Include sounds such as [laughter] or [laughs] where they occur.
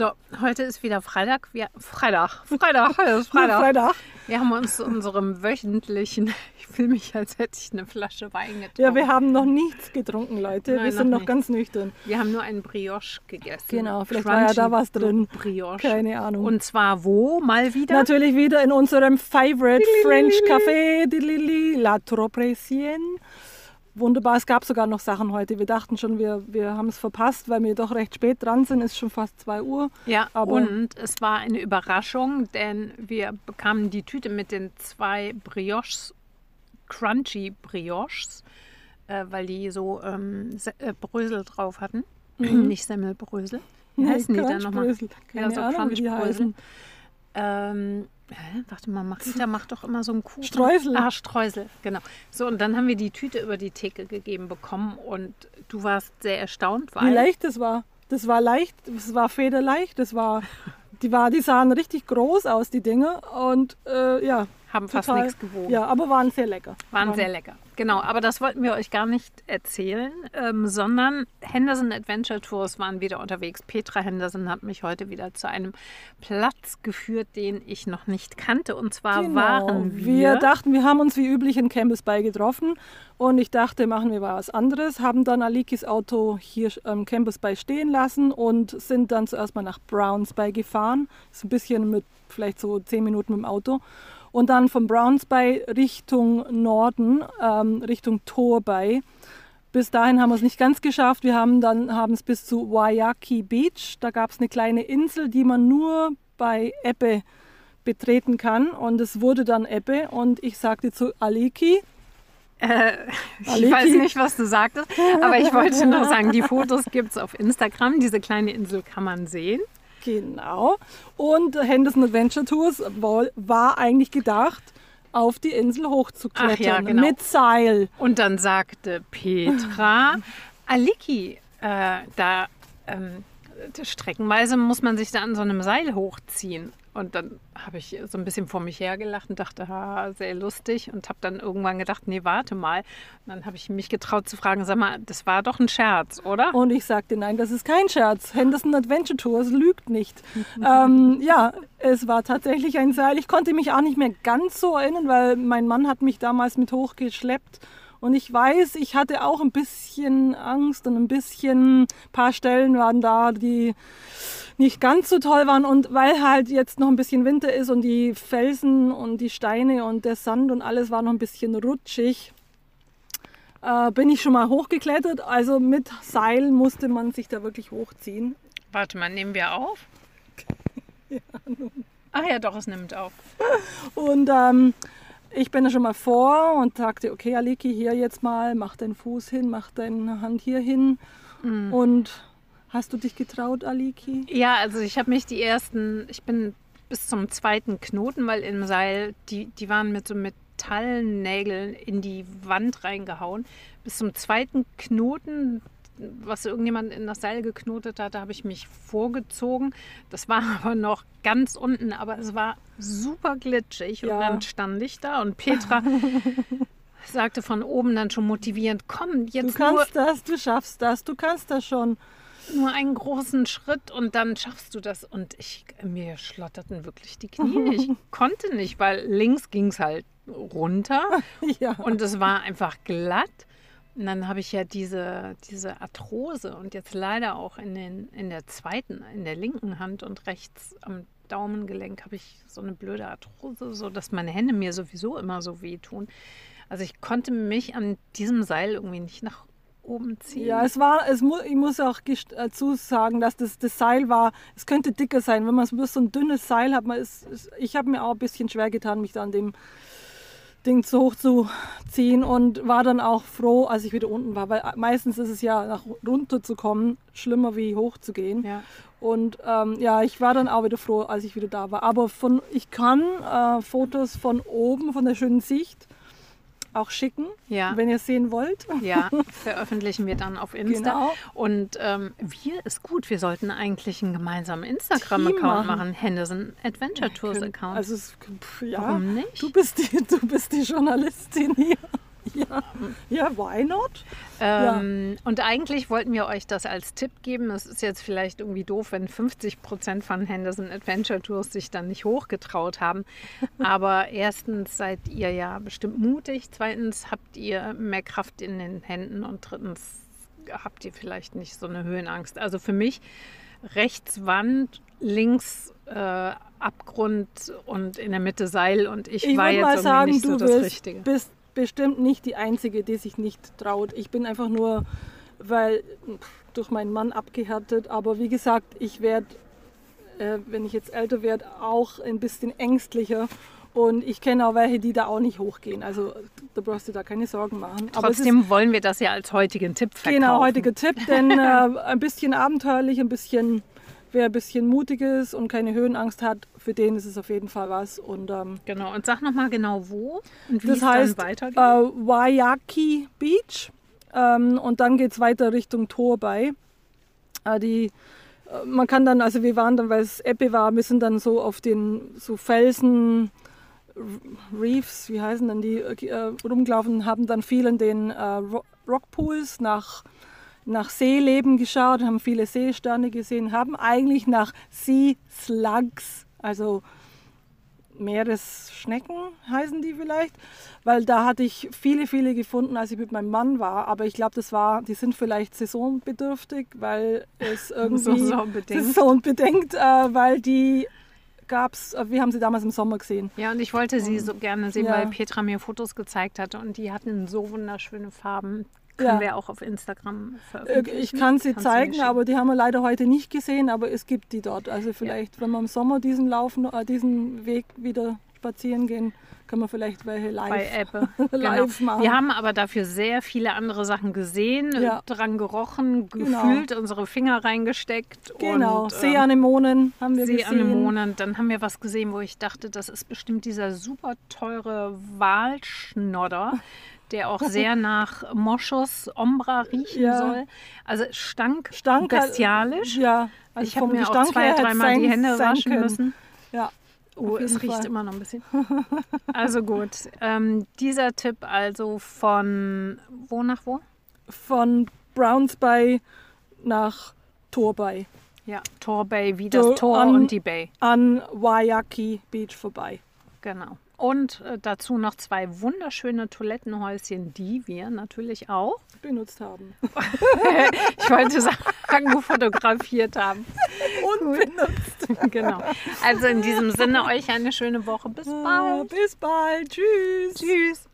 So, heute ist wieder Freitag. Wir, Freitag, Freitag, heute ist Freitag. Freitag. Wir haben uns zu unserem wöchentlichen, ich fühle mich, als hätte ich eine Flasche Wein getrunken. Ja, wir haben noch nichts getrunken, Leute. Nein, wir sind noch nicht. ganz nüchtern. Wir haben nur einen Brioche gegessen. Genau, vielleicht war ja da was drin. Brioche. Keine Ahnung. Und zwar wo? Mal wieder? Natürlich wieder in unserem Favorite French Café, La Tropresienne. Wunderbar, es gab sogar noch Sachen heute. Wir dachten schon, wir, wir haben es verpasst, weil wir doch recht spät dran sind. Es ist schon fast 2 Uhr. Ja, Aber- und es war eine Überraschung, denn wir bekamen die Tüte mit den zwei Brioches, Crunchy Brioches, äh, weil die so ähm, Se- äh, Brösel drauf hatten. Nicht Semmelbrösel. Wie heißen die dann nochmal? Keine so Ahnung, Crunchbrösel. Ähm, hä? warte mal, Marita macht doch immer so einen Kuchen. Streusel. Ah, Streusel, genau. So, und dann haben wir die Tüte über die Theke gegeben bekommen und du warst sehr erstaunt, weil... Wie leicht das war. Das war leicht, das war federleicht, das war, die, war, die sahen richtig groß aus, die Dinge. Und äh, ja, Haben fast total- nichts gewogen. Ja, aber waren sehr lecker. Waren sehr lecker. Genau, aber das wollten wir euch gar nicht erzählen, ähm, sondern Henderson Adventure Tours waren wieder unterwegs. Petra Henderson hat mich heute wieder zu einem Platz geführt, den ich noch nicht kannte. Und zwar Genau. waren wir. Wir dachten, wir haben uns wie üblich in Campus Bay getroffen und ich dachte, machen wir was anderes, haben dann Alikis Auto hier am Campus Bay stehen lassen und sind dann zuerst mal nach Browns Bay gefahren. ist ein bisschen mit vielleicht so zehn Minuten mit dem Auto. Und dann von Browns Bay Richtung Norden, ähm, Richtung Tor Bay. Bis dahin haben wir es nicht ganz geschafft. Wir haben dann haben es bis zu Waiyaki Beach. Da gab es eine kleine Insel, die man nur bei Ebbe betreten kann. Und es wurde dann Ebbe. Und ich sagte zu Aliki, Äh, [laughs] ich weiß nicht, was du sagtest, aber ich wollte nur [laughs] sagen, die Fotos gibt es auf Instagram. Diese kleine Insel kann man sehen. Genau. Und Henderson Adventure Tours war eigentlich gedacht, auf die Insel hochzuklettern. Ja, genau. Mit Seil. Und dann sagte Petra, Aliki, äh, da ähm, streckenweise muss man sich da an so einem Seil hochziehen. Und dann habe ich so ein bisschen vor mich hergelacht und dachte, ha, sehr lustig. Und habe dann irgendwann gedacht, nee, warte mal. Und dann habe ich mich getraut zu fragen, sag mal, das war doch ein Scherz, oder? Und ich sagte, nein, das ist kein Scherz. Henderson Adventure Tours lügt nicht. [laughs] ähm, ja, es war tatsächlich ein Seil. Ich konnte mich auch nicht mehr ganz so erinnern, weil mein Mann hat mich damals mit hochgeschleppt. Und ich weiß, ich hatte auch ein bisschen Angst und ein bisschen, ein paar Stellen waren da, die nicht ganz so toll waren. Und weil halt jetzt noch ein bisschen Winter ist und die Felsen und die Steine und der Sand und alles war noch ein bisschen rutschig, äh, bin ich schon mal hochgeklettert. Also mit Seil musste man sich da wirklich hochziehen. Warte mal, nehmen wir auf? [laughs] Ach ja, doch, es nimmt auf. Und ähm, ich bin da schon mal vor und sagte, okay, Aliki, hier jetzt mal, mach deinen Fuß hin, mach deine Hand hier hin. Und hast du dich getraut, Aliki? Ja, also ich habe mich die ersten, ich bin bis zum zweiten Knoten, weil im Seil, die, die waren mit so Metallnägeln in die Wand reingehauen. Bis zum zweiten Knoten, was irgendjemand in das Seil geknotet hat, da habe ich mich vorgezogen. Das war [laughs] aber noch ganz unten, aber es war super glitschig. Und Ja. dann stand ich da und Petra [laughs] sagte von oben dann schon motivierend, komm, Du jetzt nur kannst das, du schaffst das, du kannst das schon. nur einen großen Schritt und dann schaffst du das. Und ich, mir schlotterten wirklich die Knie. Ich [laughs] konnte nicht, weil links ging es halt runter Ja. und es war einfach glatt. Und dann habe ich ja diese, diese Arthrose und jetzt leider auch in, den, in der zweiten, in der linken Hand und rechts am Daumengelenk habe ich so eine blöde Arthrose, so dass meine Hände mir sowieso immer so wehtun. Also ich konnte mich an diesem Seil irgendwie nicht nach oben ziehen. Ja, es war, es mu ich muss auch dazu sagen, dass das, das Seil war, es könnte dicker sein, wenn man so ein dünnes Seil hat. Man ist, ich habe mir auch ein bisschen schwer getan, mich da an dem Ding so hochzuziehen und war dann auch froh, als ich wieder unten war, weil meistens ist es ja nach runter zu kommen schlimmer wie hoch zu gehen. Ja. Und ähm, ja, ich war dann auch wieder froh, als ich wieder da war. Aber von, ich kann äh, Fotos von oben, von der schönen Sicht, auch schicken, Ja. wenn ihr sehen wollt. Ja, [laughs] veröffentlichen wir dann auf Insta. Genau. Und ähm, wir ist gut. Wir sollten eigentlich einen gemeinsamen Instagram-Account machen. machen. Henderson Adventure Tours Account. Also, es, ja, Warum nicht? Du bist, die, [laughs] du bist die Journalistin hier. Ja, ja why not? Ähm, Und eigentlich wollten wir euch das als Tipp geben. Es ist jetzt vielleicht irgendwie doof, wenn 50 Prozent von Henderson Adventure Tours sich dann nicht hochgetraut haben. Aber [laughs] erstens seid ihr ja bestimmt mutig. Zweitens habt ihr mehr Kraft in den Händen. Und drittens habt ihr vielleicht nicht so eine Höhenangst. Also für mich rechts Wand, links äh, Abgrund und in der Mitte Seil. Und ich, Ich war jetzt mal irgendwie sagen, nicht so du das bist, Richtige. bist bestimmt nicht die Einzige, die sich nicht traut. Ich bin einfach nur, weil durch meinen Mann abgehärtet. Aber wie gesagt, ich werde, äh, wenn ich jetzt älter werde, auch ein bisschen ängstlicher. Und ich kenne auch welche, die da auch nicht hochgehen. Also da brauchst du da keine Sorgen machen. Aber es ist Trotzdem wollen wir das ja als heutigen Tipp verkaufen. Genau, heutiger Tipp, denn [laughs] äh, ein bisschen abenteuerlich, ein bisschen, wer ein bisschen mutig ist und keine Höhenangst hat, für den ist es auf jeden Fall was. Und ähm, Genau, und sag nochmal genau wo und wie das es heißt dann weitergeht. äh, Waiyaki Beach ähm, und dann geht es weiter Richtung Torbay. Äh, die, äh, man kann dann, also wir waren dann, weil es Ebbe war, wir sind dann so auf den so Felsen, Reefs, wie heißen denn die, äh, rumgelaufen, haben dann viel in den äh, Ro- Rockpools nach, nach Seeleben geschaut, haben viele Seesterne gesehen, haben eigentlich nach Sea Slugs, also Meeresschnecken heißen die vielleicht, weil da hatte ich viele, viele gefunden, als ich mit meinem Mann war. Aber ich glaube, das war, die sind vielleicht saisonbedürftig, weil es [laughs] irgendwie Saisonbedingt. saisonbedingt, äh, weil die gab es, äh, wir haben sie damals im Sommer gesehen. Ja, und ich wollte sie so gerne sehen, Ja. weil Petra mir Fotos gezeigt hatte und die hatten so wunderschöne Farben. Können Ja. wir auch auf Instagram veröffentlichen. Ich kann sie Kannst zeigen, aber die haben wir leider heute nicht gesehen, aber es gibt die dort. Also vielleicht, wenn wir im Sommer diesen Laufen, äh, diesen Weg wieder spazieren gehen, können wir vielleicht welche live. bei Ebbe. [laughs] Genau. live machen. Wir haben aber dafür sehr viele andere Sachen gesehen, Ja. dran gerochen, Genau. gefühlt, unsere Finger reingesteckt. Genau, und, ähm, Seeanemonen haben wir gesehen. Seeanemonen. Dann haben wir was gesehen, wo ich dachte, das ist bestimmt dieser super teure Walschnodder, [laughs] der auch sehr nach Moschus Ombra riechen Ja. soll. Also stank, Stank bestialisch. Ja, also ich habe mir auch Gestank zwei, her hätte dreimal die Hände waschen können. müssen. Ja, Oh, es jeden riecht Fall. immer noch ein bisschen. [laughs] Also gut, ähm, dieser Tipp also von wo nach wo? von Browns Bay nach Torbay Ja, Tor Bay, wie das Tor- Tor an- und die Bay. an Waiyaki Beach vorbei. Genau. Und äh, dazu noch zwei wunderschöne Toilettenhäuschen, die wir natürlich auch, [laughs] benutzt haben. ich wollte sagen, fotografiert haben. Unbenutzt. [laughs] Genau. Also in diesem Sinne euch eine schöne Woche. Bis bald. Bis bald. Tschüss. Tschüss.